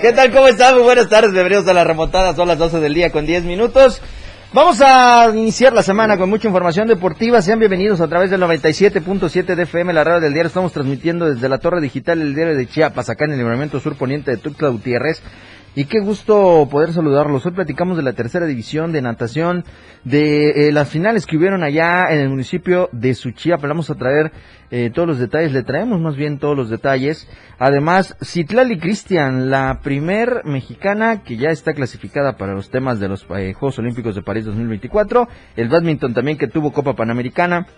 ¿Qué tal? ¿Cómo están? Muy buenas tardes, bienvenidos a la remontada, son las 12 del día con 10 minutos. Vamos a iniciar la semana con mucha información deportiva. Sean bienvenidos a través del 97.7 de FM, la radio del diario. Estamos transmitiendo desde la torre digital del diario de Chiapas, acá en el libramiento sur poniente de Tuxtla Gutiérrez. Y qué gusto poder saludarlos. Hoy platicamos de la tercera división de natación, de eh, las finales que hubieron allá en el municipio de Suchiapa. Vamos a traer eh, todos los detalles, le traemos más bien todos los detalles. Además, Citlali Cristian, la primer mexicana que ya está clasificada para los temas de los eh, Juegos Olímpicos de París 2024. El badminton también que tuvo Copa Panamericana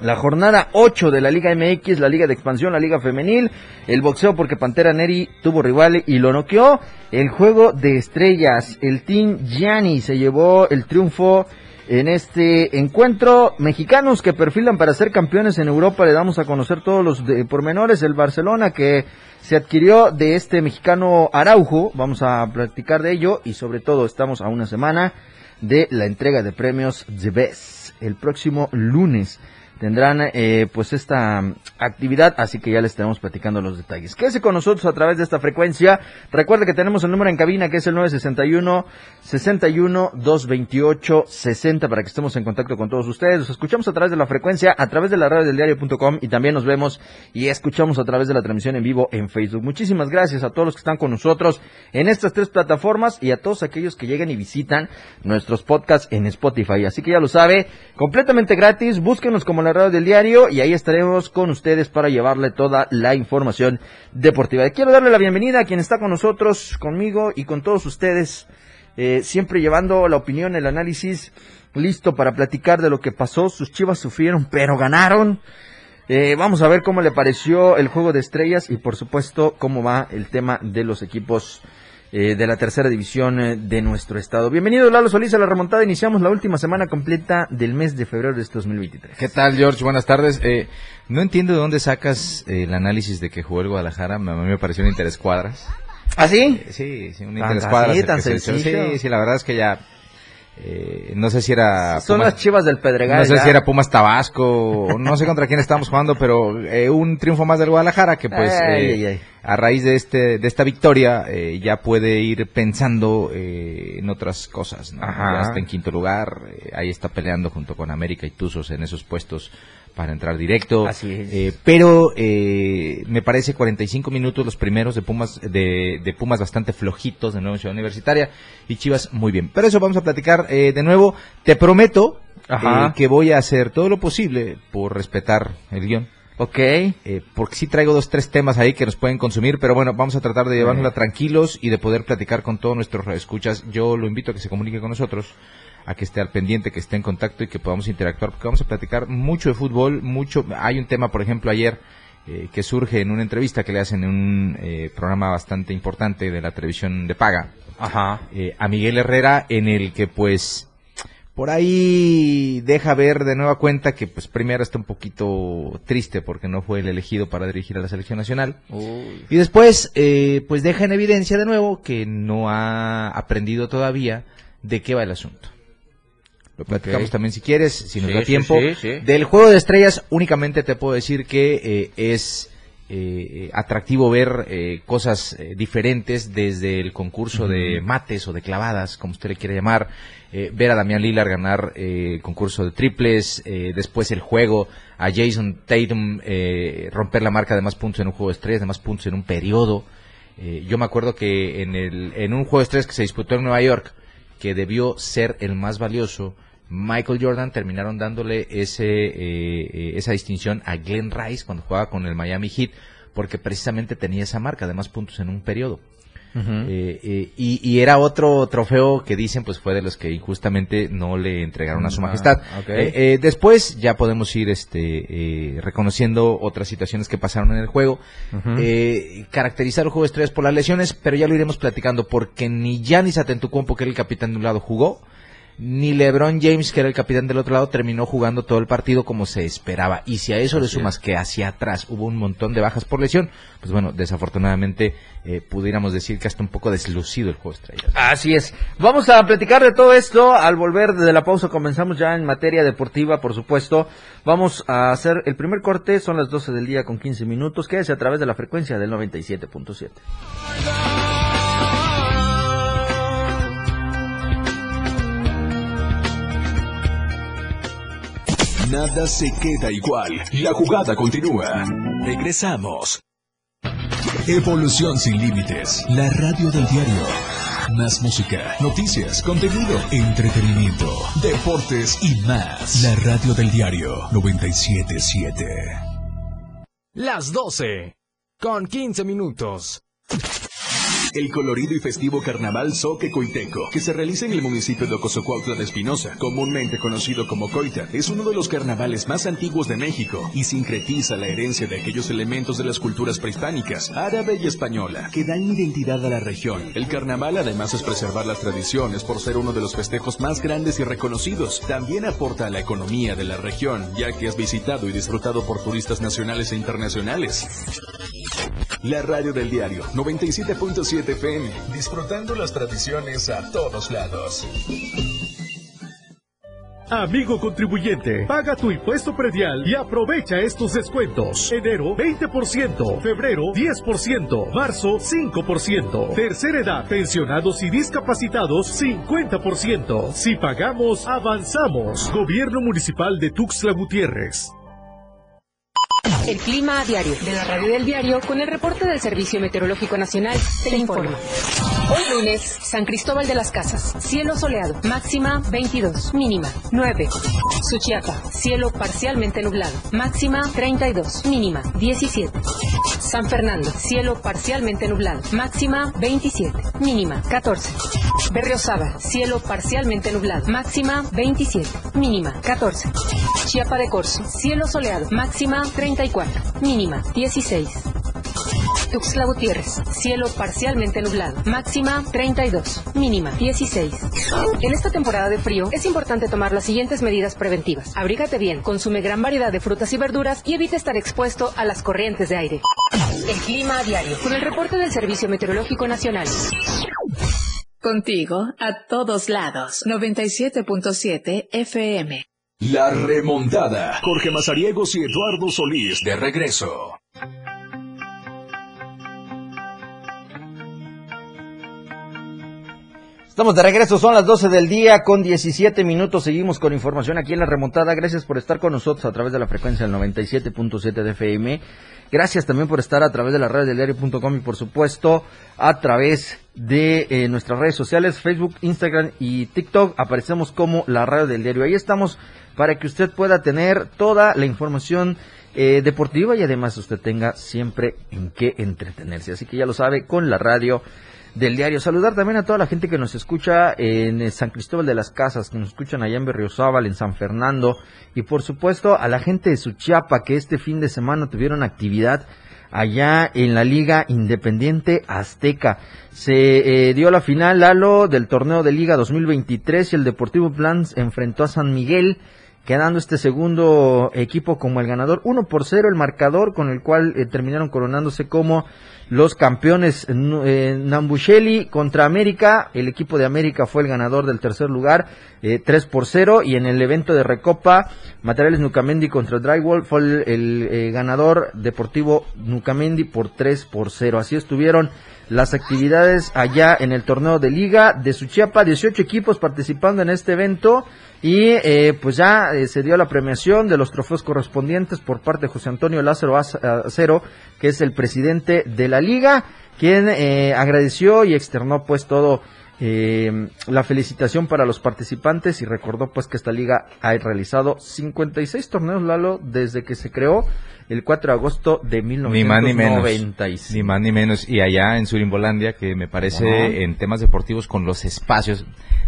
la jornada 8 de la Liga MX, la Liga de Expansión, la Liga Femenil, el boxeo porque Pantera Neri tuvo rival y lo noqueó, el juego de estrellas, el Team Gianni se llevó el triunfo en este encuentro, mexicanos que perfilan para ser campeones en Europa, le damos a conocer todos los pormenores, el Barcelona que se adquirió de este mexicano Araujo, vamos a platicar de ello y sobre todo estamos a una semana de la entrega de premios The Best el próximo lunes tendrán eh, pues esta actividad, así que ya les estaremos platicando los detalles. Quédese con nosotros a través de esta frecuencia. Recuerde que tenemos el número en cabina que es el 961 61 228 60 para que estemos en contacto con todos ustedes. Los escuchamos a través de la frecuencia, a través de la radio del diario.com y también nos vemos y escuchamos a través de la transmisión en vivo en Facebook. Muchísimas gracias a todos los que están con nosotros en estas tres plataformas y a todos aquellos que llegan y visitan nuestros podcasts en Spotify. Así que ya lo sabe, completamente gratis, búsquenos como la radio del diario y ahí estaremos con ustedes para llevarle toda la información deportiva. Quiero darle la bienvenida a quien está con nosotros, conmigo y con todos ustedes, eh, siempre llevando la opinión, el análisis listo para platicar de lo que pasó. Sus chivas sufrieron, pero ganaron. Eh, vamos a ver cómo le pareció el juego de estrellas y por supuesto cómo va el tema de los equipos eh, de la tercera división eh, de nuestro estado. Bienvenido Lalo Solís a la remontada. Iniciamos la última semana completa del mes de febrero de este 2023. ¿Qué tal, George? Buenas tardes. Eh, no entiendo de dónde sacas el análisis de que jugó el Guadalajara. A mí me pareció un interés cuadras. ¿Ah, sí? Sí, sí, un interés cuadras. Así, tan sencillo. Sí, sí, la verdad es que ya eh, no sé si era... Son las chivas del Pedregal. No sé si era Pumas Tabasco, no sé contra quién estábamos jugando, pero eh, un triunfo más del Guadalajara que pues eh, a raíz de este de esta victoria ya puede ir pensando en otras cosas. Ya está en quinto lugar, ahí está peleando junto con América y Tuzos en esos puestos para entrar directo. Así es. Eh, pero eh, me parece 45 minutos los primeros de Pumas, de, de, Pumas bastante flojitos de nuevo en Ciudad Universitaria y Chivas muy bien. Pero eso vamos a platicar eh, de nuevo. Te prometo que voy a hacer todo lo posible por respetar el guion. Ok. porque sí traigo dos, tres temas ahí que nos pueden consumir, pero bueno, vamos a tratar de llevárnosla tranquilos y de poder platicar con todos nuestros escuchas. Yo lo invito a que se comunique con nosotros a que esté al pendiente, que esté en contacto y que podamos interactuar, porque vamos a platicar mucho de fútbol, mucho, hay un tema, por ejemplo, ayer, eh, que surge en una entrevista que le hacen en un eh, programa bastante importante de la televisión de paga, Ajá. Eh, a Miguel Herrera, en el que pues por ahí deja ver de nueva cuenta que pues primero está un poquito triste porque no fue el elegido para dirigir a la selección nacional y después pues deja en evidencia de nuevo que no ha aprendido todavía de qué va el asunto. Lo platicamos también si quieres, si nos da tiempo. Del juego de estrellas únicamente te puedo decir que eh, es eh, atractivo ver eh, cosas diferentes desde el concurso de mates o de clavadas, como usted le quiere llamar, ver a Damián Lillard ganar el concurso de triples, después el juego, a Jason Tatum romper la marca de más puntos en un juego de estrellas, de más puntos en un periodo. yo me acuerdo que en, el, en un juego de estrellas que se disputó en Nueva York, que debió ser el más valioso, Michael Jordan terminaron dándole ese, eh, eh, esa distinción a Glenn Rice cuando jugaba con el Miami Heat, porque precisamente tenía esa marca de más puntos en un periodo. Eh, eh, y, era otro trofeo que dicen pues fue de los que injustamente no le entregaron a su ah, majestad. Eh, después ya podemos ir este reconociendo otras situaciones que pasaron en el juego. caracterizar el juego de estrellas por las lesiones, pero ya lo iremos platicando porque ni Giannis Atentocumpo, que era el capitán de un lado, jugó ni LeBron James, que era el capitán del otro lado, terminó jugando todo el partido como se esperaba. Y si a eso le sumas que hacia atrás hubo un montón de bajas por lesión, pues bueno, desafortunadamente eh, pudiéramos decir que hasta un poco deslucido el juego estrellas. Así es. Vamos a platicar de todo esto. Al volver de la pausa comenzamos ya en materia deportiva, por supuesto. Vamos a hacer el primer corte, son las 12 del día con 15 minutos. Quédese a través de la frecuencia del 97.7. Nada se queda igual. La jugada continúa. Regresamos. Evolución sin límites. La radio del diario. Más música, noticias, contenido, entretenimiento, deportes y más. La radio del diario 977. Las 12. Con 15 minutos el colorido y festivo Carnaval Soque Coiteco, que se realiza en el municipio de Ocosocuautla de Espinosa, comúnmente conocido como Coita, es uno de los carnavales más antiguos de México y sincretiza la herencia de aquellos elementos de las culturas prehispánicas, árabe y española, que dan identidad a la región. El carnaval además es preservar las tradiciones por ser uno de los festejos más grandes y reconocidos. También aporta a la economía de la región, ya que es visitado y disfrutado por turistas nacionales e internacionales. La radio del diario 97.7 FM, disfrutando las tradiciones a todos lados. Amigo contribuyente, paga tu impuesto predial y aprovecha estos descuentos. Enero 20%, febrero 10%, marzo 5%, tercera edad, pensionados y discapacitados 50%. Si pagamos, avanzamos. Gobierno Municipal de Tuxtla Gutiérrez. El clima a diario de la radio del diario con el reporte del Servicio Meteorológico Nacional te informa. Hoy lunes, San Cristóbal de las Casas, cielo soleado, máxima 22, mínima 9. Suchiapa, cielo parcialmente nublado, máxima 32, mínima 17. San Fernando, cielo parcialmente nublado, máxima 27, mínima 14. Berriosaba, cielo parcialmente nublado, máxima 27, mínima 14. Chiapa de Corzo, cielo soleado, máxima 34, mínima 16. Tuxtla Gutiérrez, cielo parcialmente nublado, máxima 32, mínima 16. En esta temporada de frío es importante tomar las siguientes medidas preventivas. Abrígate bien, consume gran variedad de frutas y verduras y evita estar expuesto a las corrientes de aire. El clima a diario, con el reporte del Servicio Meteorológico Nacional. Contigo, a todos lados, 97.7 FM. La remontada. Jorge Mazariegos y Eduardo Solís de regreso. Estamos de regreso, son las 12 del día con 17 minutos. Seguimos con información aquí en la remontada. Gracias por estar con nosotros a través de la frecuencia del 97.7 de FM. Gracias también por estar a través de la red del diario.com y por supuesto a través de eh, nuestras redes sociales, Facebook, Instagram y TikTok. Aparecemos como la radio del diario. Ahí estamos para que usted pueda tener toda la información eh, deportiva y además usted tenga siempre en qué entretenerse. Así que ya lo sabe, con la radio del diario. Saludar también a toda la gente que nos escucha en San Cristóbal de las Casas, que nos escuchan allá en Berriozábal, en San Fernando, y por supuesto a la gente de Suchiapa que este fin de semana tuvieron actividad allá en la Liga Independiente Azteca. Se eh, dio la final, Lalo, del torneo de Liga 2023 y el Deportivo Plans enfrentó a San Miguel quedando este segundo equipo como el ganador. 1 por 0 el marcador con el cual eh, terminaron coronándose como los campeones eh, Nambusheli contra América. El equipo de América fue el ganador del tercer lugar, eh, 3 por 0. Y en el evento de Recopa, Materiales Nucamendi contra Drywall fue el, el eh, ganador deportivo Nucamendi por 3 por 0. Así estuvieron las actividades allá en el torneo de liga de Suchiapa, 18 equipos participando en este evento y eh, pues ya eh, se dio la premiación de los trofeos correspondientes por parte de José Antonio Lázaro Acero, que es el presidente de la liga, quien eh, agradeció y externó pues todo la felicitación para los participantes y recordó pues que esta liga ha realizado 56 torneos Lalo desde que se creó el 4 de agosto de Ni más ni menos. 1996. Ni más ni menos. Y allá en Surimbolandia, que me parece Ajá. en temas deportivos con los espacios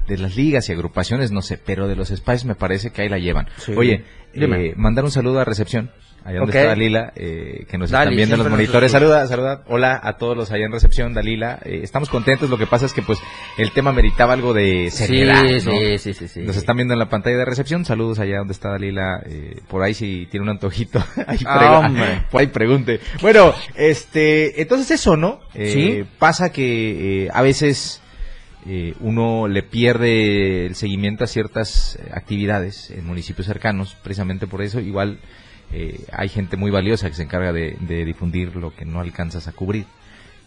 de las ligas y agrupaciones, no sé, pero de los espacios me parece que ahí la llevan. Sí. Oye, eh, mandar un saludo a recepción. Allá donde está Dalila, eh, que nos Dali, están viendo en los monitores. Saluda, saluda. Hola a todos los allá en recepción, Dalila. Eh, estamos contentos. Lo que pasa es que pues el tema meritaba algo de seriedad. Sí, ¿no? sí, sí, sí, sí. Nos están viendo en la pantalla de recepción. Saludos allá donde está Dalila. eh, por ahí si tiene un antojito. ahí, Ah, hombre. por ahí pregunte. Bueno, este, entonces eso, ¿no? Eh, Sí. Pasa que eh, a veces eh, uno le pierde el seguimiento a ciertas actividades en municipios cercanos, precisamente por eso. Igual eh, hay gente muy valiosa que se encarga de, difundir lo que no alcanzas a cubrir.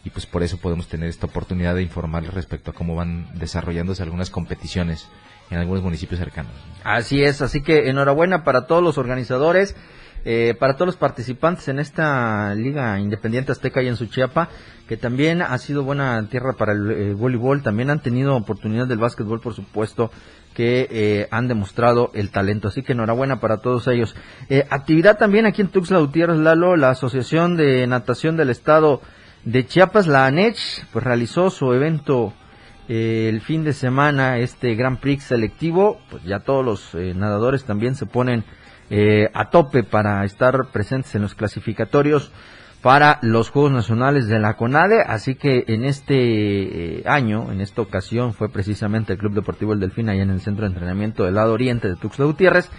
Y pues por eso podemos tener esta oportunidad de informarles respecto a cómo van desarrollándose algunas competiciones en algunos municipios cercanos. Así es, así que enhorabuena para todos los organizadores, eh, para todos los participantes en esta Liga Independiente Azteca y en Suchiapa, que también ha sido buena tierra para el eh, voleibol, también han tenido oportunidad del básquetbol, por supuesto, que eh, han demostrado el talento, así que enhorabuena para todos ellos. Eh, actividad también aquí en Tuxtla Gutiérrez, Lalo, la Asociación de Natación del Estado de Chiapas, la ANECH, pues realizó su evento eh, el fin de semana este Grand Prix selectivo, pues ya todos los eh, nadadores también se ponen eh, a tope para estar presentes en los clasificatorios para los Juegos Nacionales de la CONADE, así que en este eh, año, en esta ocasión, fue precisamente el Club Deportivo El Delfín, allá en el Centro de Entrenamiento del lado oriente de Tuxtla Gutiérrez,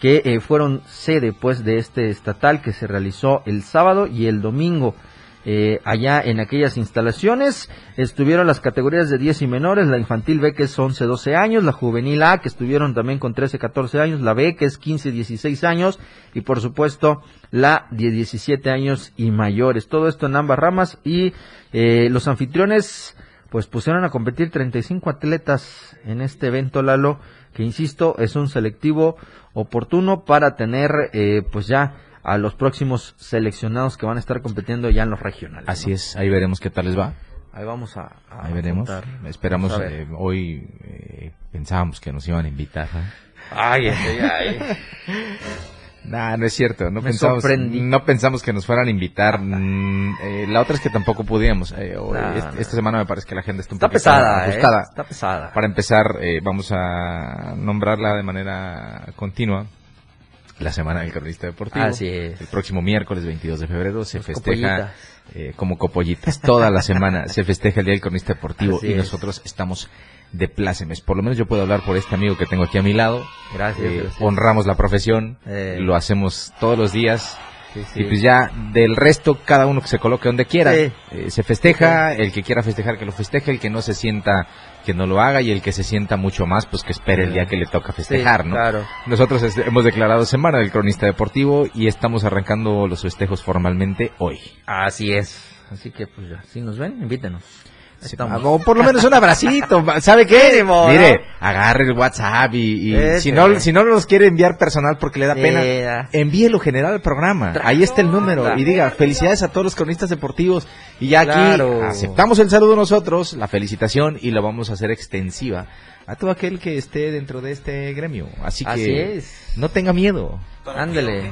que eh, fueron sede pues de este estatal que se realizó el sábado y el domingo. Eh, allá en aquellas instalaciones estuvieron las categorías de 10 y menores, la infantil B que es 11-12 años, la juvenil A que estuvieron también con 13-14 años, la B que es 15-16 años y por supuesto la de 17 años y mayores. Todo esto en ambas ramas y eh, los anfitriones pues pusieron a competir 35 atletas en este evento Lalo que insisto es un selectivo oportuno para tener eh, pues ya a los próximos seleccionados que van a estar compitiendo ya en los regionales. Así ¿no? es, ahí veremos qué tal les va. Ahí vamos a, a Ahí veremos. contar. Esperamos, a eh, hoy eh, pensábamos que nos iban a invitar. ¿eh? Ay, ay, ay. Nah, no es cierto, no Me pensamos, sorprendí. no pensamos que nos fueran a invitar. Mm, eh, la otra es que tampoco pudimos. eh, hoy- Nah, est- nah. esta semana me parece que la agenda está un Está poquito pesada, ¿eh? ajustada. Está pesada. Para empezar, eh, vamos a nombrarla de manera continua. La semana del cronista deportivo. Así es. El próximo miércoles 22 de febrero se Los festeja copollitas. eh, como copollitas. Toda la semana se festeja el Día del Cronista Deportivo Así y es. nosotros estamos de plácemes. Por lo menos yo puedo hablar por este amigo que tengo aquí a mi lado. Gracias, Eh, gracias. honramos la profesión, Eh. lo hacemos todos los días. Sí, sí. Y pues ya del resto, cada uno que se coloque donde quiera. Sí. Eh, se festeja, el que quiera festejar que lo festeje, el que no se sienta que no lo haga y el que se sienta mucho más, pues que espere el día que le toca festejar, Sí, ¿no? claro. Nosotros hemos declarado Semana del Cronista Deportivo y estamos arrancando los festejos formalmente hoy. Así es. Así que pues ya, si nos ven, invítenos. Estamos. O por lo menos un abracito, ¿sabe qué? Mínimo, ¿no? Mire, agarre el WhatsApp y, si no si no nos quiere enviar personal porque le da pena, envíelo general al programa. Ahí está el número y diga felicidades a todos los cronistas deportivos y ya aquí Claro. aceptamos el saludo nosotros, la felicitación y lo vamos a hacer extensiva a todo aquel que esté dentro de este gremio. Así que Así es. no tenga miedo. Ándele.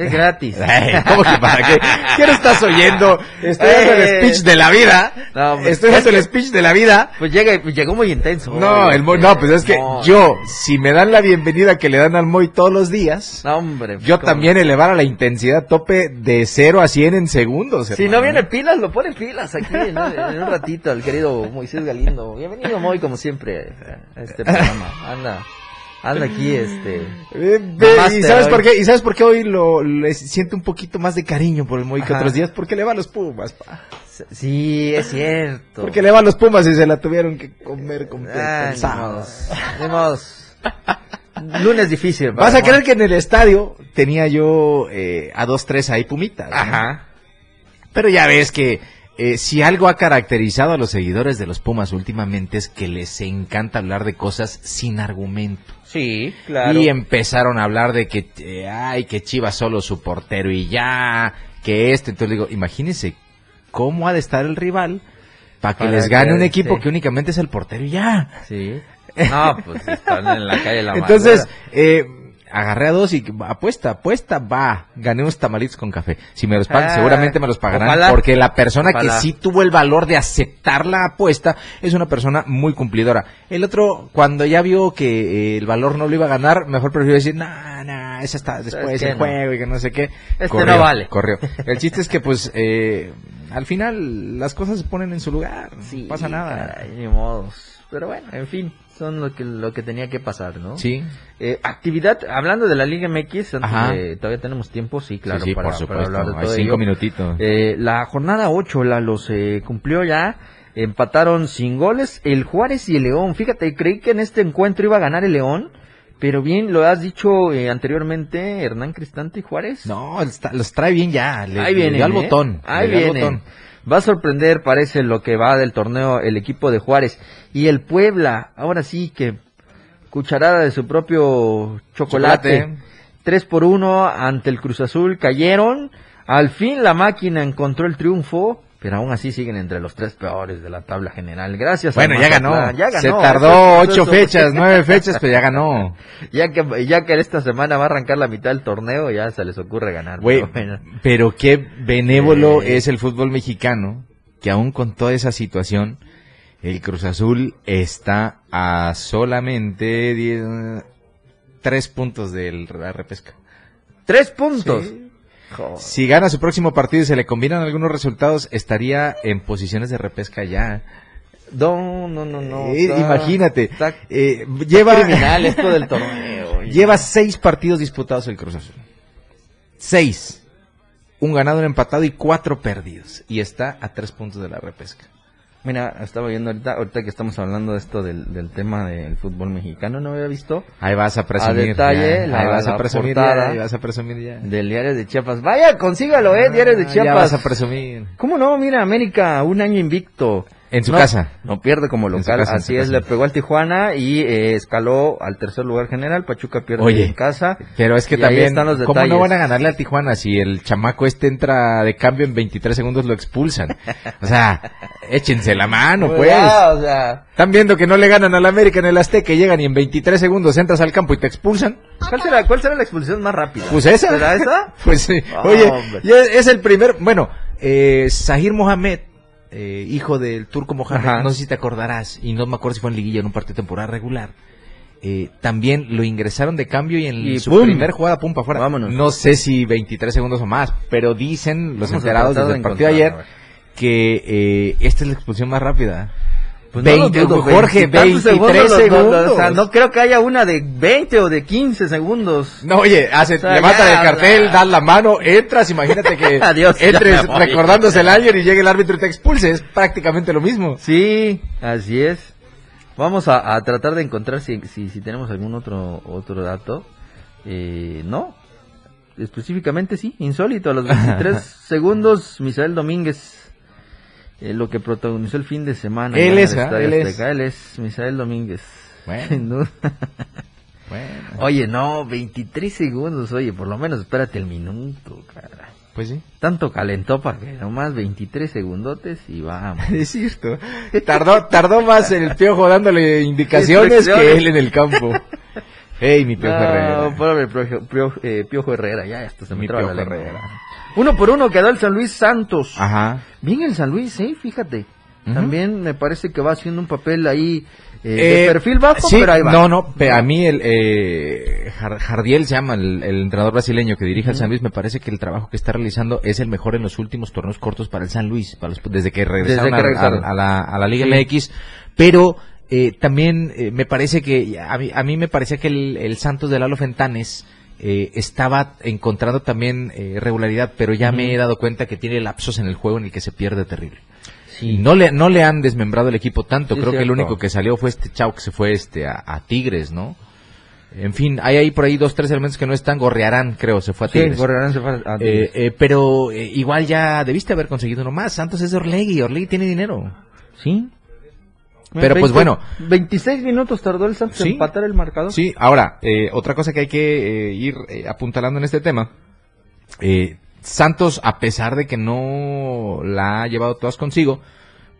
Es gratis. Ay, ¿Cómo que para qué? ¿Qué no estás oyendo? Estoy dando el Eh. speech de la vida. No, hombre. Estoy dando el speech de la vida. Pues llega, llegó muy intenso. No, el Moy- no, pues es que No. yo, si me dan la bienvenida que le dan al Moy todos los días, No, hombre. yo ¿cómo? también elevar a la intensidad tope de 0 a 100 en segundos. Si hermano. no viene pilas, lo pone pilas aquí en, en un ratito, el querido Moisés Galindo. Bienvenido, Moy, como siempre, a este programa. Anda, anda aquí, este. Eh, ¿Y sabes hoy. por qué? ¿Y sabes por qué hoy lo le siento un poquito más de cariño por el Moy que otros días? Porque le va a los Pumas, pa. Sí, es cierto. Porque le va a los Pumas y se la tuvieron que comer con Ah. Lunes difícil. Vas a creer que en el estadio tenía yo eh, a dos, tres ahí pumitas. ¿no? Ajá. Pero ya ves que eh, si algo ha caracterizado a los seguidores de los Pumas últimamente es que les encanta hablar de cosas sin argumento. Sí, claro. Y empezaron a hablar de que, eh, ay, que Chivas solo su portero y ya, que esto. Entonces digo, imagínense cómo ha de estar el rival para que Para les gane que- un equipo sí. que únicamente es el portero y ya. Sí. No, pues están en la calle la Entonces, eh, agarré a dos y apuesta, apuesta, va, gané unos tamalitos con café. Si me los pagan, Ah, seguramente me los pagarán, ojalá. porque la persona Ojalá. que sí tuvo el valor de aceptar la apuesta es una persona muy cumplidora. El otro, cuando ya vio que eh, el valor no lo iba a ganar, mejor prefirió decir, no, no, esa está después del No. juego y que no sé qué. Este no vale. Corrió. El chiste es que, pues, eh, al final las cosas se ponen en su lugar, no pasa nada. caray, ni modos. Pero bueno, en fin, son lo que, lo que tenía que pasar, ¿no? Sí. Eh, actividad, hablando de la Liga MX, antes Ajá. de- todavía tenemos tiempo, sí, claro, sí, sí, para, por para supuesto. hablar de Hay cinco ello. minutitos. Eh, la jornada 8 la los eh, cumplió ya, empataron sin goles el Juárez y el León. Fíjate, creí que en este encuentro iba a ganar el León, pero bien lo has dicho eh, anteriormente, Hernán Cristante y Juárez. No, está- los trae bien ya. Le, Ahí dio al ¿eh? botón. Ahí le Va a sorprender, parece, lo que va del torneo el equipo de Juárez. Y el Puebla, ahora sí que cucharada de su propio chocolate. Chocolate. 3 por 1 ante el Cruz Azul, cayeron. Al fin la máquina encontró el triunfo, pero aún así siguen entre los tres peores de la tabla general. Gracias. Bueno, ya ganó. Ya ganó. Se tardó eso- ocho eso- fechas, nueve fechas, pero ya ganó. Ya que, ya que esta semana va a arrancar la mitad del torneo, ya se les ocurre ganar. Pero bueno. pero qué benévolo Eh. es el fútbol mexicano, que aún con toda esa situación, el Cruz Azul está a solamente diez- tres puntos de la repesca. Tres puntos. Sí. Si gana su próximo partido y se le combinan algunos resultados, estaría en posiciones de repesca ya. No, no, no, no. Eh, está- imagínate, está eh, lleva, criminal esto del torneo. lleva seis partidos disputados el Cruz Azul. Seis. Un ganado, un empatado y cuatro perdidos. Y está a tres puntos de la repesca. Mira, estaba viendo ahorita, ahorita que estamos hablando de esto del, del tema del fútbol mexicano, no había visto Ahí vas a presumir. detalle, ya. la- ahí vas a presumir ya, ahí vas a presumir ya. del diario de Chiapas. Vaya, consígalo, eh, diario de Ah, Chiapas. Ya vas a presumir. ¿Cómo no? Mira, América, un año invicto. En su No, casa. No pierde como local, casa, así es, le pegó al Tijuana y eh, escaló al tercer lugar general, Pachuca pierde Oye, en casa. Pero es que también, están los ¿cómo no van a ganarle al Tijuana si el chamaco este entra de cambio en 23 segundos lo expulsan? O sea, échense la mano, pues. ya, o sea, Están viendo que no le ganan al América en el Azteca y llegan y en 23 segundos entras al campo y te expulsan. ¿cuál será, cuál será la expulsión más rápida? Pues esa. ¿Será esa? Pues sí. Ah, Oye, ya es el primer, bueno, eh, Zahir Mohamed, eh, hijo del turco Mohamed, Ajá. no sé si te acordarás, y no me acuerdo si fue en liguilla en un partido de temporada regular. eh, también lo ingresaron de cambio y en Y su ¡pum! primer jugada pum para afuera. Vámonos. No sé si 23 segundos o más, pero dicen los Vamos enterados desde de el partido de ayer que eh, esta es la expulsión más rápida. Pues no lo 20 dudo, Jorge, veintitantos 23 lo- lo- segundos. o sea, no creo que haya una de 20 o de 15 segundos. No, oye, hace, O sea, levantan ya, el cartel, das la mano, entras, imagínate que Adiós, entres recordándose el ayer y llegue el árbitro y te expulse, es prácticamente lo mismo. Sí, así es. Vamos a, a tratar de encontrar si, si, si tenemos algún otro otro dato. Eh, no, específicamente sí, insólito. A los 23 segundos, Misael Domínguez, eh, lo que protagonizó el fin de semana. Él es, ¿ah? Él es. Él es Misael Domínguez. Bueno. Sin duda. Bueno, Oye, no, 23 segundos, oye, por lo menos espérate el minuto, caray. pues sí. Tanto calentó para que nomás 23 segundotes y vamos. Es cierto. Tardó, tardó más el piojo dándole indicaciones que él en el campo. Ey, mi piojo No, Herrera. pobre Piojo, Piojo- eh, Piojo Herrera, ya esto se me Mi traba la lengua. Herrera. Uno por uno quedó el San Luis Santos. Ajá. Bien el San Luis, eh, fíjate. También me parece que va haciendo un papel ahí eh, Eh, de perfil bajo, sí, pero ahí va. No, no, a mí el eh, Jar- Jardiel se llama el, el entrenador brasileño que dirige al San Luis, me parece que el trabajo que está realizando es el mejor en los últimos torneos cortos para el San Luis, para los- desde que regresaron, Desde que a- regresaron. A, a la, a la Liga Sí. MX, pero eh, también eh, me parece que, a mí, a mí me parecía que el, el Santos de Lalo Fentanes eh, estaba encontrando también eh, regularidad, pero ya me he dado cuenta que tiene lapsos en el juego en el que se pierde terrible. Y no le, no le han desmembrado el equipo tanto. Sí, Creo que el único que salió fue este Chau que se fue este a, a Tigres, ¿no? En fin, hay ahí por ahí dos, tres elementos que no están. Gorrearán, creo, se fue a Sí, Tigres. Gorriarán se fue a Eh, Tigres. eh, pero eh, igual ya debiste haber conseguido uno más. Santos es de Orlegui, Orlegui tiene dinero. sí. Pero pues bueno. 26 minutos tardó el Santos Sí. en empatar el marcador. Sí, ahora, eh, otra cosa que hay que eh, ir eh, apuntalando en este tema. Eh, Santos, a pesar de que no la ha llevado todas consigo,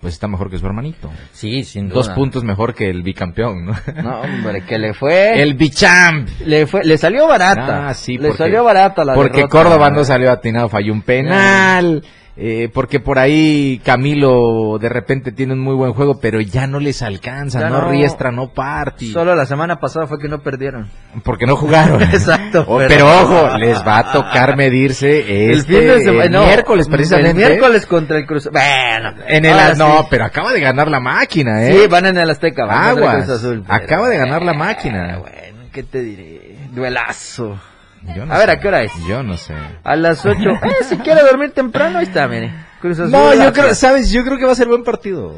pues está mejor que su hermanito. Sí, sin duda. Dos puntos mejor que el bicampeón, ¿no? No, hombre, que le fue... El bichamp. Le fue, le salió barata. Ah, sí, le porque- salió barata la Porque derrota. Córdoba no salió atinado, falló un penal. Eh, porque por ahí Camilo de repente tiene un muy buen juego, pero ya no les alcanza, no, no. Riestra, no Party. Solo la semana pasada fue que no perdieron. Porque no jugaron. Exacto, Oh, pero- pero... ojo, les va a tocar medirse este el no, miércoles precisamente. El miércoles contra el Cruz Bueno. En el no, sí. pero acaba de ganar la máquina, ¿eh? Sí, van en el Azteca. van contra el Aguas. Cruz Azul, pero- Acaba de ganar la máquina. Bueno, ¿qué te diré? Duelazo. Yo no A ver. ¿a qué hora es? Yo no sé. A las 8. Eh, si quiere dormir temprano, ahí está, mire. Cruz Azul, No, yo creo, sabes, yo creo que va a ser buen partido.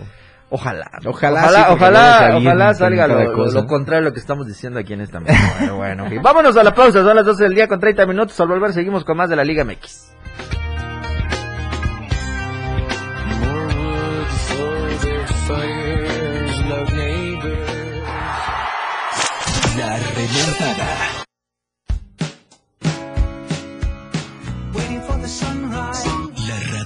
Ojalá. Ojalá, Ojalá, sí, ojalá, salga lo, lo contrario a lo que estamos diciendo aquí en esta mesa. Bueno, bueno. Vámonos a la pausa, son las 12 del día con 30 minutos. Al volver seguimos con más de la Liga MX.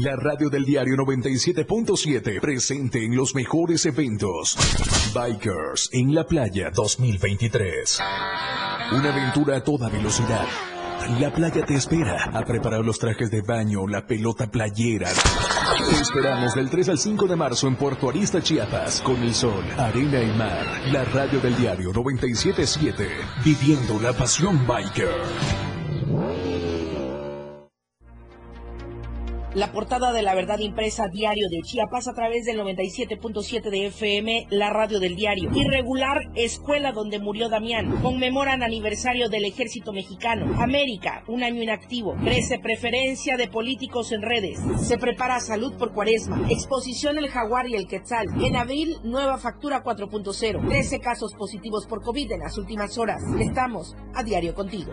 La radio del diario 97.7 presente en los mejores eventos. Bikers en la playa 2023. Una aventura a toda velocidad. La playa te espera a preparar los trajes de baño, la pelota playera. Te esperamos del 3 al 5 de marzo en Puerto Arista, Chiapas, con el sol, arena y mar. La radio del diario 977, viviendo la pasión biker. La portada de la verdad impresa diario de Chiapas a través del 97.7 de FM, la radio del diario. Irregular, escuela donde murió Damián. Conmemoran aniversario del ejército mexicano. América, un año inactivo. Crece preferencia de políticos en redes. Se prepara salud por cuaresma. Exposición el jaguar y el quetzal. En abril, nueva factura 4.0. 13 casos positivos por COVID en las últimas horas. Estamos a diario contigo.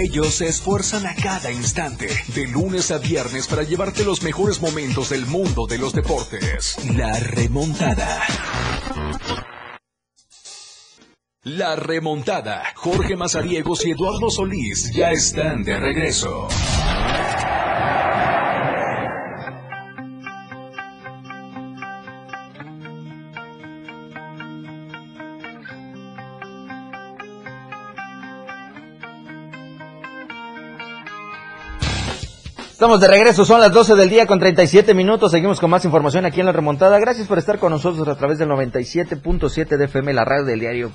Ellos se esfuerzan a cada instante, de lunes a viernes, para llevarte los mejores momentos del mundo de los deportes. La remontada. La remontada. Jorge Mazariegos y Eduardo Solís ya están de regreso. Estamos de regreso, son las 12 del día con 37 minutos. Seguimos con más información aquí en la remontada. Gracias por estar con nosotros a través del 97.7 de FM, la radio del diario.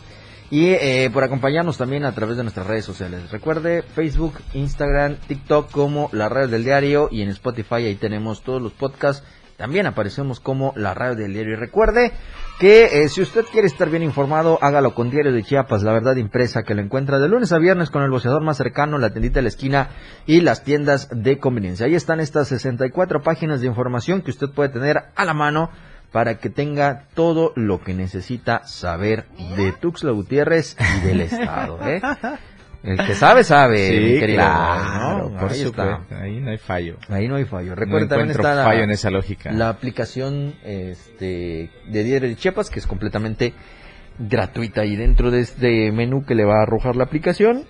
Y eh, por acompañarnos también a través de nuestras redes sociales. Recuerde Facebook, Instagram, TikTok como la radio del diario y en Spotify ahí tenemos todos los podcasts También aparecemos como la radio del diario. Y recuerde que eh, si usted quiere estar bien informado, hágalo con Diario de Chiapas, la verdad impresa, que lo encuentra de lunes a viernes con el boceador más cercano, la tendita de la esquina y las tiendas de conveniencia. Ahí están estas 64 páginas de información que usted puede tener a la mano para que tenga todo lo que necesita saber de Tuxtla Gutiérrez y del Estado. ¿eh? El que sabe, sabe, Sí, querido. claro, ¿no? por Ahí está. Ahí no hay fallo. Ahí no hay fallo. No Recuerda también encuentro está la, fallo en esa lógica. la aplicación este, de Diario de Chiapas, que es completamente gratuita. Y dentro de este menú que le va a arrojar la aplicación,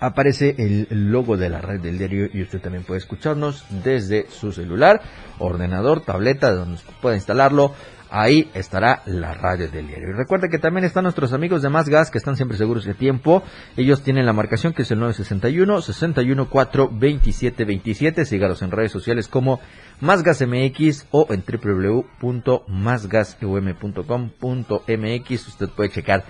aparece el logo de la red del diario y usted también puede escucharnos desde su celular, ordenador, tableta, donde pueda instalarlo. Ahí estará la radio del diario. Y recuerda que también están nuestros amigos de Más Gas que están siempre seguros de tiempo. Ellos tienen la marcación que es el 961 614 2727. Sígalos en redes sociales como Más Gas MX o en www.másgasum.com.mx. Usted puede checar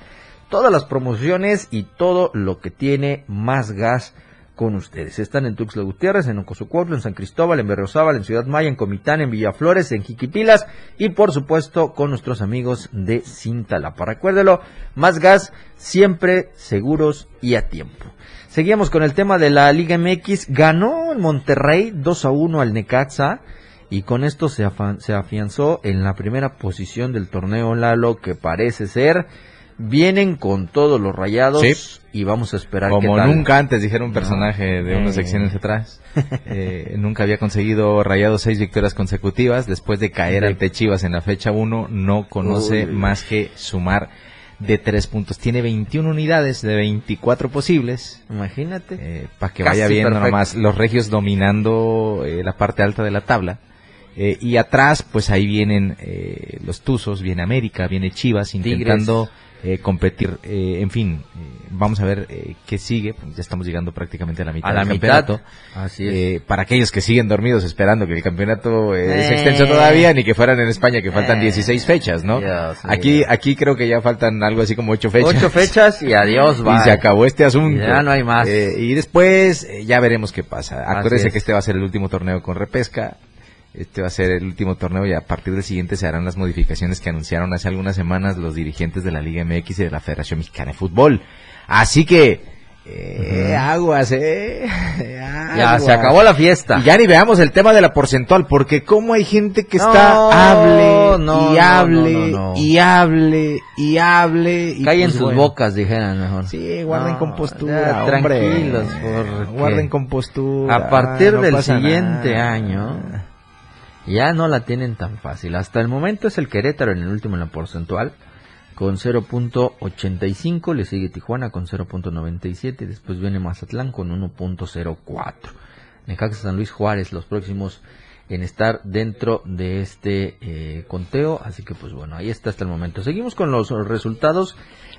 todas las promociones y todo lo que tiene Más Gas con ustedes. Están en Tuxtla Gutiérrez, en Ocosucuautla, en San Cristóbal, en Berriozábal, en Ciudad Maya, en Comitán, en Villaflores, en Jiquipilas y por supuesto con nuestros amigos de Cintalapa. Recuérdelo, más gas, siempre seguros y a tiempo. Seguimos con el tema de la Liga MX. Ganó el Monterrey 2 a 1 al Necaxa y con esto se, se afianzó en la primera posición del torneo Lalo que parece ser vienen con todos los rayados Sí. y vamos a esperar Como qué tal. nunca antes, dijera un personaje de Eh. unas secciones atrás. Eh, nunca había conseguido Rayado seis victorias consecutivas. Después de caer ante Chivas en la fecha 1, no conoce Uy. más que sumar de tres puntos. Tiene 21 unidades de 24 posibles. Imagínate. para que Casi vaya viendo perfecto. nomás los regios dominando eh, la parte alta de la tabla. Eh, y atrás, pues ahí vienen eh, los Tuzos, viene América, viene Chivas intentando eh, competir. eh, en fin, eh, vamos a ver eh, qué sigue. pues ya estamos llegando prácticamente a la mitad A la del mitad. campeonato. Así es. Eh, para aquellos que siguen dormidos esperando que el campeonato eh, es Eh. extenso todavía, ni que fueran en España, que faltan Eh. 16 fechas, ¿no? Dios aquí, aquí creo que ya faltan algo así como 8 fechas. Ocho fechas y adiós, Y bye. se acabó este asunto. Ya no hay más. Eh, y después eh, ya veremos qué pasa. Acuérdense es. que este va a ser el último torneo con repesca. Este va a ser el último torneo y a partir del siguiente se harán las modificaciones que anunciaron hace algunas semanas los dirigentes de la Liga MX y de la Federación Mexicana de Fútbol. Así que, eh, aguas, eh. Ya se acabó la fiesta. Y ya ni veamos el tema de la porcentual, porque como hay gente que está No, hable no, y hable no, no, no. y hable y hable. Y Callen pues, sus bueno. bocas, dijeran mejor. Sí, guarden No, compostura, ya, hombre. tranquilos, porque Guarden compostura. A partir no del siguiente nada. año, ya no la tienen tan fácil. Hasta el momento es el Querétaro en el último en la porcentual, con 0.85, le sigue Tijuana con 0.97, y después viene Mazatlán con 1.04. Necaxa San Luis Juárez, los próximos en estar dentro de este eh, conteo, así que pues bueno, ahí está hasta el momento. Seguimos con los resultados.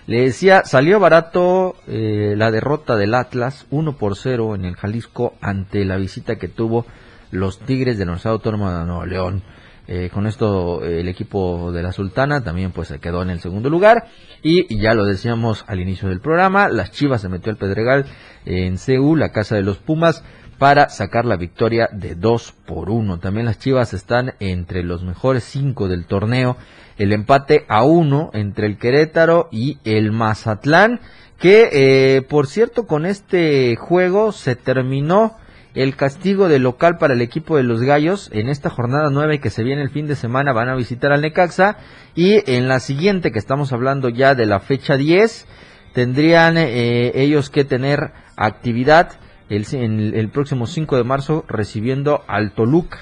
Le decía, salió barato eh, la derrota del Atlas, 1 por 0 en el Jalisco ante la visita que tuvo los Tigres de la Universidad Autónoma de Nuevo León. Eh, con esto eh, el equipo de la Sultana también pues se quedó en el segundo lugar y, ya lo decíamos al inicio del programa, las Chivas se metió al Pedregal en CU, la casa de los Pumas, para sacar la victoria de 2 por 1. También las Chivas están entre los mejores 5 del torneo. El empate a 1 entre el Querétaro y el Mazatlán, que eh, por cierto con este juego se terminó el castigo de local para el equipo de los Gallos en esta jornada 9 que se viene el fin de semana van a visitar al Necaxa y en la siguiente que estamos hablando ya de la fecha 10 tendrían eh, ellos que tener actividad el, en el, próximo 5 de marzo recibiendo al Toluca.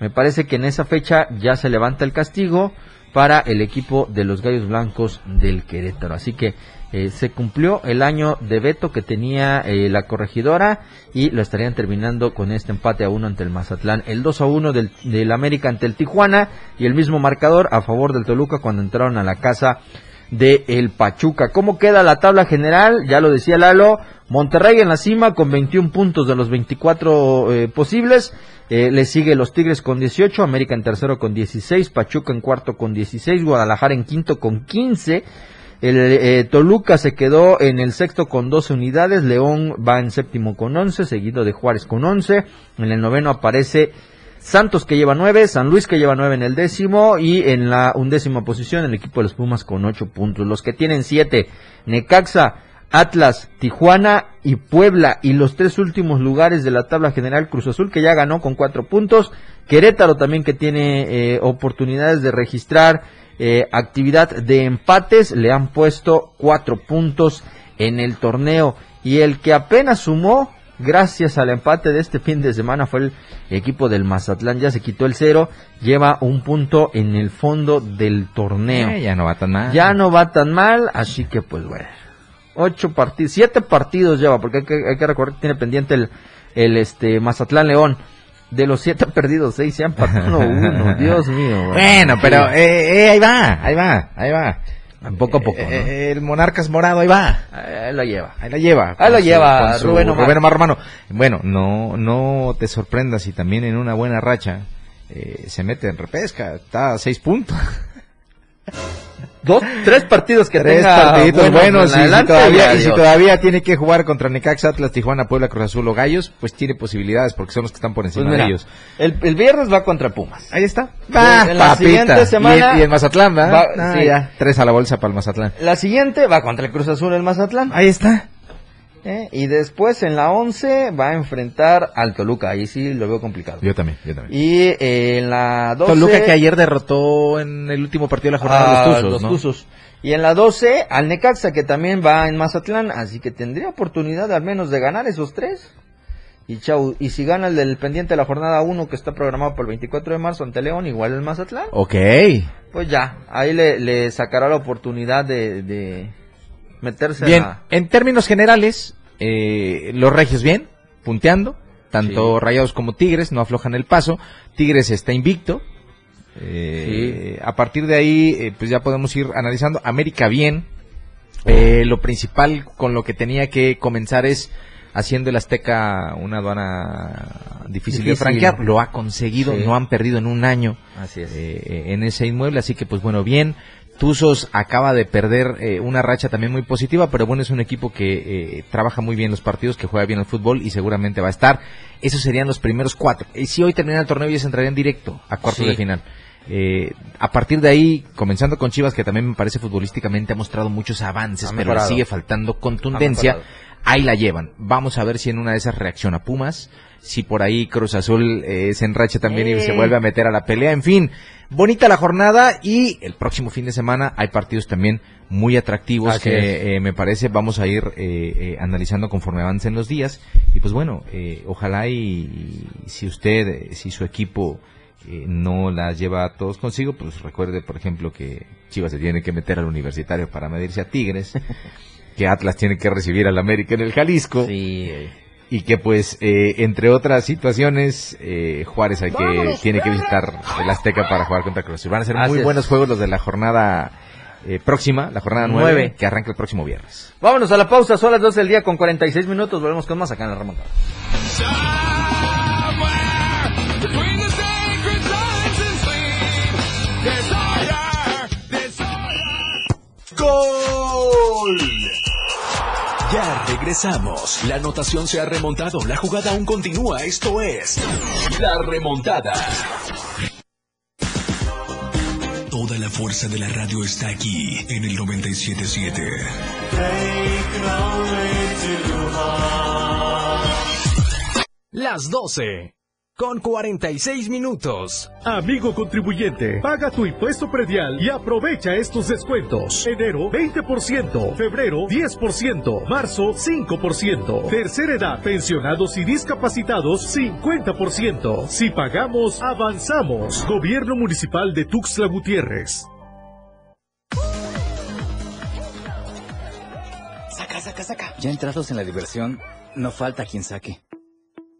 Me parece que en esa fecha ya se levanta el castigo para el equipo de los Gallos Blancos del Querétaro. Así que eh, se cumplió el año de veto que tenía eh, la corregidora y lo estarían terminando con este empate a uno ante el Mazatlán. El 2 a 1 del, del América ante el Tijuana y el mismo marcador a favor del Toluca cuando entraron a la casa de el Pachuca. ¿Cómo queda la tabla general? Ya lo decía Lalo, Monterrey en la cima con 21 puntos de los 24 eh, posibles. Le sigue los Tigres con 18, América en tercero con 16, Pachuca en cuarto con 16, Guadalajara en quinto con 15. El eh, Toluca se quedó en el sexto con 12 unidades, León va en séptimo con 11, seguido de Juárez con 11. En el noveno aparece Santos que lleva nueve, San Luis que lleva nueve en el décimo y en la undécima posición el equipo de los Pumas con ocho puntos. Los que tienen siete, Necaxa, Atlas, Tijuana y Puebla y los tres últimos lugares de la tabla general Cruz Azul que ya ganó con cuatro puntos, Querétaro también que tiene eh, oportunidades de registrar eh, actividad de empates, le han puesto cuatro puntos en el torneo y el que apenas sumó gracias al empate de este fin de semana fue el equipo del Mazatlán, ya se quitó el cero, lleva un punto en el fondo del torneo. Eh, ya no va tan mal. Ya no va tan mal, así que pues bueno, ocho partidos, siete partidos lleva, porque hay que, hay que recordar que tiene pendiente el, el este Mazatlán León. De los siete perdidos, seis se han empatado uno, Dios mío. Bueno, pero eh, eh, ahí va, ahí va, ahí va. Poco a poco. ¿no? Eh, el Monarcas Morado, ahí va. Ahí lo lleva. Ahí la lleva. Ahí su- lleva su Rubén Omar. Rubén Omar Romano. Bueno, no, no te sorprendas si también en una buena racha eh, se mete en repesca. Está a seis puntos. Dos, tres partidos que Tres tenga partiditos buenos, en y, si todavía, y si todavía tiene que jugar contra Necaxa, Atlas, Tijuana, Puebla, Cruz Azul o Gallos, pues tiene posibilidades porque son los que están por Pues encima mira, de ellos. el, el viernes va contra Pumas. Ahí está. Ah, en la siguiente semana y, y en Mazatlán, ¿verdad? va- Ah, sí. ya. Tres a la bolsa para el Mazatlán. La siguiente va contra el Cruz Azul el Mazatlán. Ahí está. ¿Eh? Y después en la 11 va a enfrentar al Toluca. Ahí sí lo veo complicado. Yo también, yo también. Y eh, en la 12... Toluca que ayer derrotó en el último partido de la jornada a los Tuzos, los ¿no? Tuzos. Y en la 12 al Necaxa que también va en Mazatlán. Así que tendría oportunidad al menos de ganar esos tres. Y chau, y si gana el del pendiente de la jornada 1 que está programado para el 24 de marzo ante León, igual el Mazatlán. Ok. Pues ya, ahí le, le sacará la oportunidad de, de meterse Bien, en la... en términos generales, eh, los regios bien, punteando. Tanto Rayados como Tigres no aflojan el paso. Tigres está invicto. Eh, A partir de ahí, eh, pues ya podemos ir analizando. América bien. Eh, lo principal con lo que tenía que comenzar es haciendo el Azteca una aduana difícil, de franquear. Lo ha conseguido, Sí. no han perdido en un año Así es. eh, en ese inmueble, así que pues bueno, bien. Tuzos acaba de perder eh, una racha también muy positiva, pero bueno, es un equipo que eh, trabaja muy bien los partidos, que juega bien al fútbol y seguramente va a estar. Esos serían los primeros cuatro. Y si hoy termina el torneo, ellos entrarían directo a cuartos Sí. de final. Eh, a partir de ahí, comenzando con Chivas, que también me parece futbolísticamente ha mostrado muchos avances, pero le sigue faltando contundencia. Ahí la llevan. Vamos a ver si en una de esas reacciona Pumas, si por ahí Cruz Azul eh, se enracha también y Eh. se vuelve a meter a la pelea. En fin, bonita la jornada y el próximo fin de semana hay partidos también muy atractivos Así que eh, me parece vamos a ir eh, eh, analizando conforme avancen los días. Y pues bueno, eh, ojalá y, y si usted, eh, si su equipo eh, no las lleva a todos consigo, pues recuerde, por ejemplo, que Chivas se tiene que meter al universitario para medirse a Tigres, que Atlas tiene que recibir al América en el Jalisco. Y que pues, eh, entre otras situaciones, eh, Juárez hay que, tiene que visitar el Azteca para jugar contra Cruz Azul. Van a ser Así muy es. buenos juegos los de la jornada eh, próxima, la jornada Nueve. 9, que arranca el próximo viernes. Vámonos a la pausa, son las 12 del día con 46 minutos. Volvemos con más acá en la remontada. Regresamos. La anotación se ha remontado. La jugada aún continúa. Esto es La Remontada. Toda la fuerza de la radio está aquí en el 977. Las 12. Con 46 minutos. Amigo contribuyente, paga tu impuesto predial y aprovecha estos descuentos. Enero 20%, febrero 10%, marzo 5%, tercera edad, pensionados y discapacitados 50%. Si pagamos, avanzamos. Gobierno Municipal de Tuxtla Gutiérrez. Saca, saca, saca. Ya entrados en la diversión, no falta quien saque.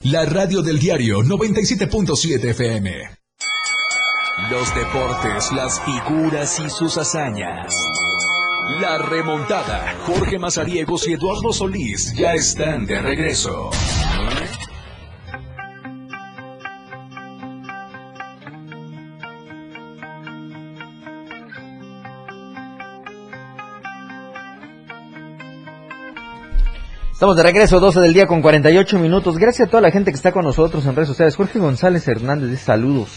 La radio del diario 97.7 FM. Los deportes, las figuras y sus hazañas. La remontada. Jorge Mazariegos y Eduardo Solís ya están de regreso. Estamos de regreso, 12 del día con 48 minutos. Gracias a toda la gente que está con nosotros en redes sociales. Jorge González Hernández, dice saludos.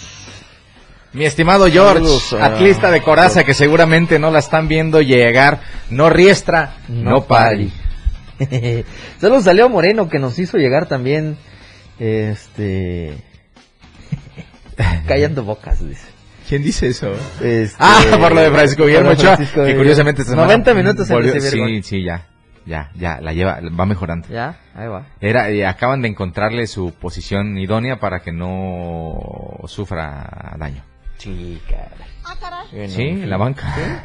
Mi estimado George, Saludos atlista de coraza que seguramente no la están viendo llegar, no riestra, no pari. Saludos a Leo Moreno que nos hizo llegar también, este, callando bocas, dice. ¿Quién dice eso? Este, Ah, por lo de Francisco Guillermo Ochoa, que curiosamente esta semana 90 minutos en volvió- Sí, sí, ya, ya, ya, la lleva, va mejorando. Ya, ahí va. Era, y acaban de encontrarle su posición idónea para que no sufra daño. Sí, caray. Sí, en la banca.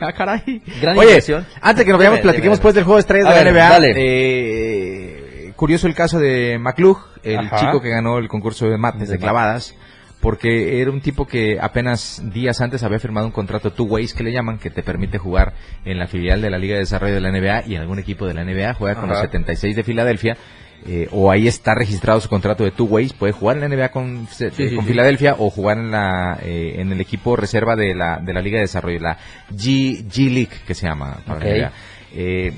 Ah, caray. Gran Oye, inversión. antes que nos vayamos, Dime, platiquemos pues del juego de estrellas A de la NBA. dale. Eh, curioso el caso de McClug, el Ajá. chico que ganó el concurso de mates, De de clavadas, porque era un tipo que apenas días antes había firmado un contrato two ways que le llaman, que te permite jugar en la filial de la Liga de Desarrollo de la NBA y en algún equipo de la NBA, juega con Ajá. los 76 de Filadelfia. eh, o ahí está registrado su contrato de two ways, puede jugar en la NBA con, Sí, eh, sí, con sí. Filadelfia o jugar en la eh, en el equipo reserva de la de la Liga de Desarrollo, la G, G League que se llama. para la NBA. Eh,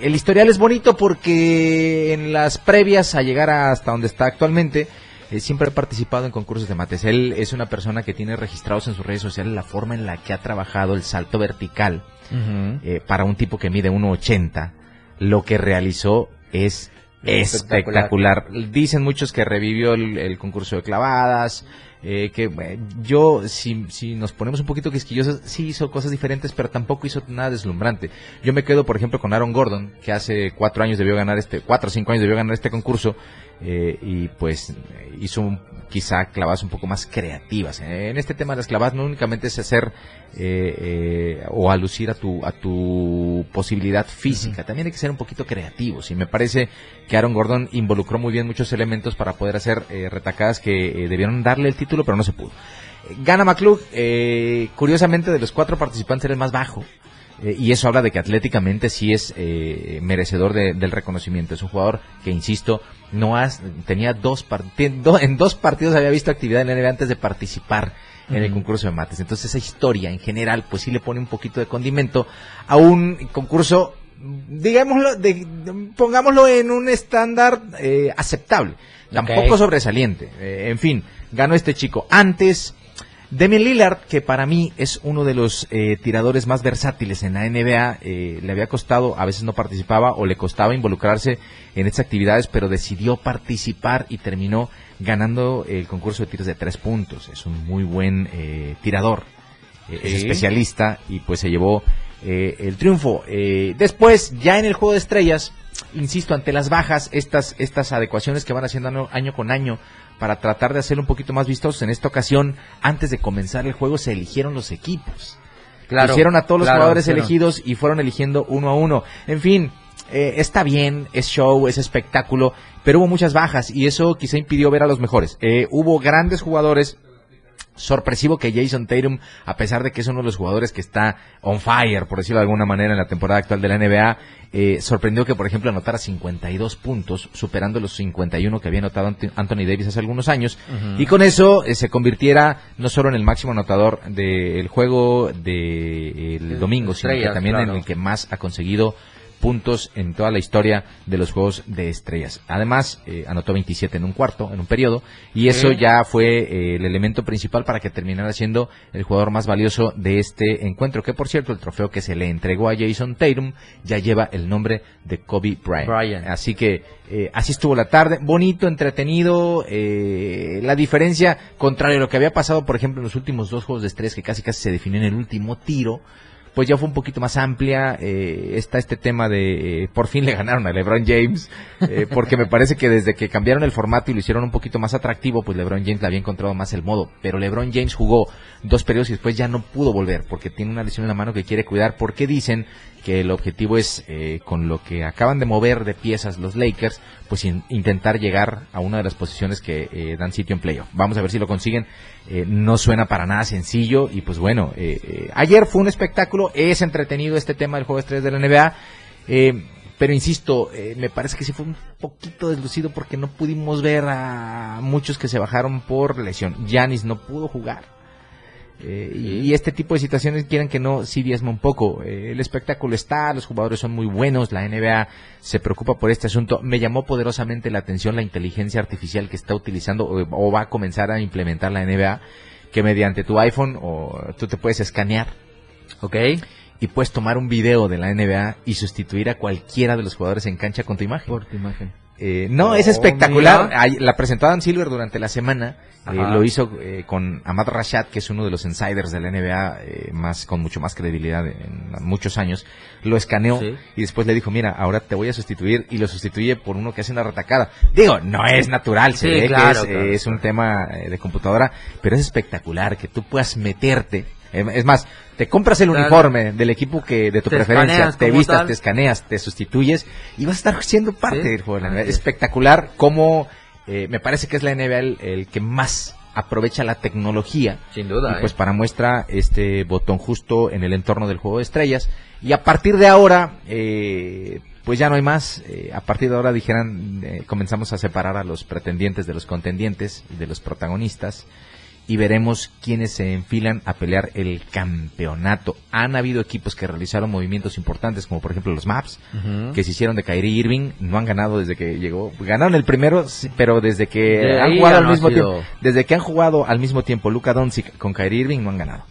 el historial es bonito porque en las previas a llegar a hasta donde está actualmente, eh, siempre ha participado en concursos de mates. Él es una persona que tiene registrados en sus redes sociales la forma en la que ha trabajado el salto vertical eh, para un tipo que mide 1,80. Lo que realizó es espectacular. Dicen muchos que revivió el, el concurso de clavadas, eh, que eh, yo, si, si nos ponemos un poquito quisquillosos, sí hizo cosas diferentes, pero tampoco hizo nada deslumbrante. Yo me quedo, por ejemplo, con Aaron Gordon, que hace cuatro años debió ganar este, cuatro o cinco años debió ganar este concurso, eh, y pues hizo un- quizá clavadas un poco más creativas. En este tema de las clavadas no únicamente es hacer eh, eh, o alucir a tu, a tu posibilidad física, también hay que ser un poquito creativos y me parece que Aaron Gordon involucró muy bien muchos elementos para poder hacer eh, retacadas que eh, debieron darle el título pero no se pudo. Gana McClug, eh, curiosamente de los cuatro participantes era el más bajo. Y eso habla de que atléticamente sí es eh, merecedor de- del reconocimiento. Es un jugador que, insisto, no has, tenía dos partidos, en dos partidos había visto actividad en la NBA antes de participar en el concurso de mates. Entonces esa historia en general, pues sí le pone un poquito de condimento a un concurso, digámoslo, de- pongámoslo en un estándar eh, aceptable. Tampoco sobresaliente. Eh, en fin, ganó este chico. Antes, Demian Lillard, que para mí es uno de los eh, tiradores más versátiles en la NBA, eh, le había costado, a veces no participaba o le costaba involucrarse en estas actividades, pero decidió participar y terminó ganando el concurso de tiros de tres puntos. Es un muy buen eh, tirador, eh, es especialista y pues se llevó eh, el triunfo. Eh, después, ya en el juego de estrellas, insisto, ante las bajas, estas, estas adecuaciones que van haciendo año, año con año para tratar de hacerlo un poquito más vistosos. En esta ocasión, antes de comenzar el juego, se eligieron los equipos. Claro, Hicieron a todos los claro, jugadores elegidos y fueron eligiendo uno a uno. En fin, eh, está bien, es show, es espectáculo, pero hubo muchas bajas y eso quizá impidió ver a los mejores. Eh, hubo grandes jugadores. Sorpresivo que Jason Tatum, a pesar de que es uno de los jugadores que está on fire, por decirlo de alguna manera, en la temporada actual de la NBA, eh, sorprendió que, por ejemplo, anotara 52 puntos, superando los 51 que había anotado Ant- Anthony Davis hace algunos años, y con eso eh, se convirtiera no solo en el máximo anotador del juego del domingo, sino que también claro. en el que más ha conseguido puntos en toda la historia de los Juegos de Estrellas. Además, eh, anotó 27 en un cuarto, en un periodo, y eso ya fue eh, el elemento principal para que terminara siendo el jugador más valioso de este encuentro, que por cierto, el trofeo que se le entregó a Jason Tatum ya lleva el nombre de Kobe Bryant. Así que eh, así estuvo la tarde, bonito, entretenido, la diferencia, contrario a lo que había pasado, por ejemplo, en los últimos dos Juegos de Estrellas, que casi casi se definió en el último tiro, pues ya fue un poquito más amplia. Eh, está este tema de eh, por fin le ganaron a LeBron James, eh, porque me parece que desde que cambiaron el formato y lo hicieron un poquito más atractivo, pues LeBron James le había encontrado más el modo. Pero LeBron James jugó dos periodos y después ya no pudo volver porque tiene una lesión en la mano que quiere cuidar. Porque dicen que el objetivo es, eh, con lo que acaban de mover de piezas los Lakers, pues intentar llegar a una de las posiciones que eh, dan sitio en playoff. Vamos a ver si lo consiguen. Eh, no suena para nada sencillo y pues bueno, ayer fue un espectáculo, es entretenido este tema del juego de estrellas de la NBA. pero insisto, me parece que sí fue un poquito deslucido porque no pudimos ver a muchos que se bajaron por lesión. Yanis no pudo jugar eh, y, este tipo de situaciones quieren que no, sí diezma un poco. Eh, el espectáculo está, los jugadores son muy buenos, la NBA se preocupa por este asunto. Me llamó poderosamente la atención la inteligencia artificial que está utilizando o, va a comenzar a implementar la NBA, que mediante tu iPhone o tú te puedes escanear. Ok. Y puedes tomar un video de la NBA y sustituir a cualquiera de los jugadores en cancha con tu imagen. Por tu imagen. Eh, no, es oh, espectacular. La presentó Adam Silver durante la semana. Eh, lo hizo eh, con Ahmad Rashad, que es uno de los insiders de la NBA, más con mucho más credibilidad en, muchos años. Lo escaneó y después le dijo, mira, ahora te voy a sustituir y lo sustituye por uno que hace una retacada. Digo, no es natural, se ve que es un tema de computadora, pero es espectacular que tú puedas meterte es más, te compras el uniforme del equipo que de tu preferencia, te vistas, te escaneas, te sustituyes y vas a estar siendo parte del juego de la NBA. Espectacular como eh, me parece que es la NBA el, que más aprovecha la tecnología. Sin duda. Y pues ¿eh? para muestra este botón justo en el entorno del juego de estrellas. Y a partir de ahora, eh, pues ya no hay más. a partir de ahora dijeran, comenzamos a separar a los pretendientes de los contendientes y de los protagonistas y veremos quiénes se enfilan a pelear el campeonato. Han habido equipos que realizaron movimientos importantes, como por ejemplo los Maps, que se hicieron de Kyrie Irving, no han ganado desde que llegó, ganaron el primero, pero desde que han jugado al mismo tiempo, desde que han jugado al mismo tiempo Luka Doncic con Kyrie Irving no han ganado.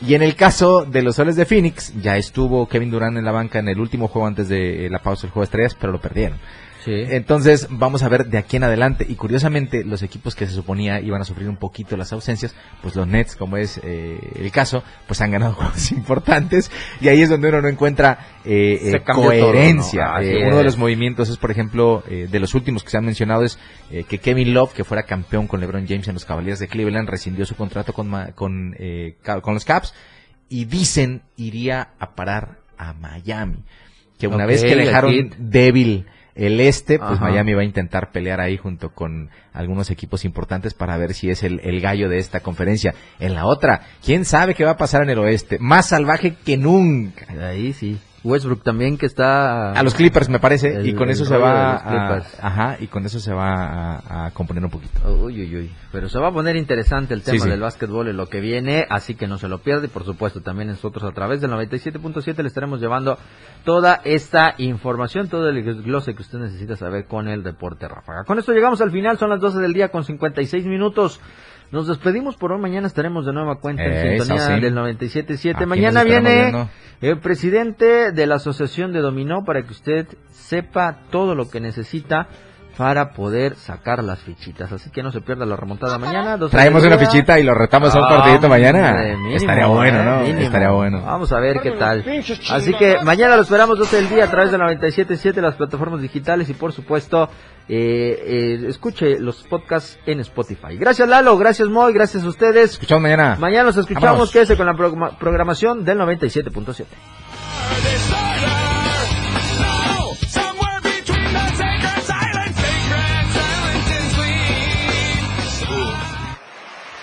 Y en el caso de los soles de Phoenix, ya estuvo Kevin Durant en la banca en el último juego antes de la pausa del juego de estrellas, pero lo perdieron. Entonces, vamos a ver de aquí en adelante. Y curiosamente, los equipos que se suponía iban a sufrir un poquito las ausencias, pues los Nets, como es eh, el caso, pues han ganado juegos importantes. Y ahí es donde uno no encuentra eh, eh coherencia. Eh, uno de los movimientos es, por ejemplo, de los últimos que se han mencionado, es que Kevin Love, que fuera campeón con LeBron James en los Cavaliers de Cleveland, rescindió su contrato con, con, con los Caps y dicen iría a parar a Miami. Que una vez que dejaron débil el este, pues Miami va a intentar pelear ahí junto con algunos equipos importantes para ver si es el, el, gallo de esta conferencia. En la otra, ¿quién sabe qué va a pasar en el oeste? Más salvaje que nunca. Ahí sí. Westbrook también que está a los Clippers me parece y con eso se va a, ajá y con eso se va a, componer un poquito. Uy uy uy. Pero se va a poner interesante el tema del básquetbol en lo que viene así que no se lo pierde y por supuesto también nosotros a través del 97.7 le estaremos llevando toda esta información todo el glose que usted necesita saber con el deporte ráfaga con esto llegamos al final son las 12 del día con 56 minutos nos despedimos por hoy. Mañana estaremos de nueva cuenta en sintonía del 97.7. Mañana viene el presidente de la Asociación de Dominó para que usted sepa todo lo que necesita para poder sacar las fichitas. Así que no se pierda la remontada mañana. Traemos una fichita y lo retamos a un partidito mañana. Estaría bueno, ¿no? Estaría bueno. Vamos a ver qué tal. Así que mañana lo esperamos 12 del día a través de 97.7, las plataformas digitales y por supuesto eh, eh, escuche los podcasts en Spotify. Gracias Lalo, gracias Moy, gracias a ustedes. Escuchamos mañana. Mañana nos escuchamos, quédese con la programación del 97.7.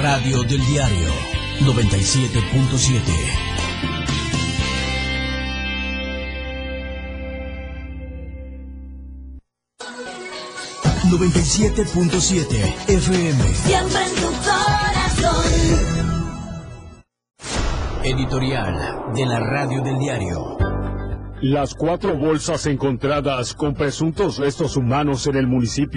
Radio del diario 97.7. ...97.7 FM... Siempre en tu corazón. Editorial de la Radio del Diario... Las cuatro bolsas encontradas con presuntos restos humanos en el municipio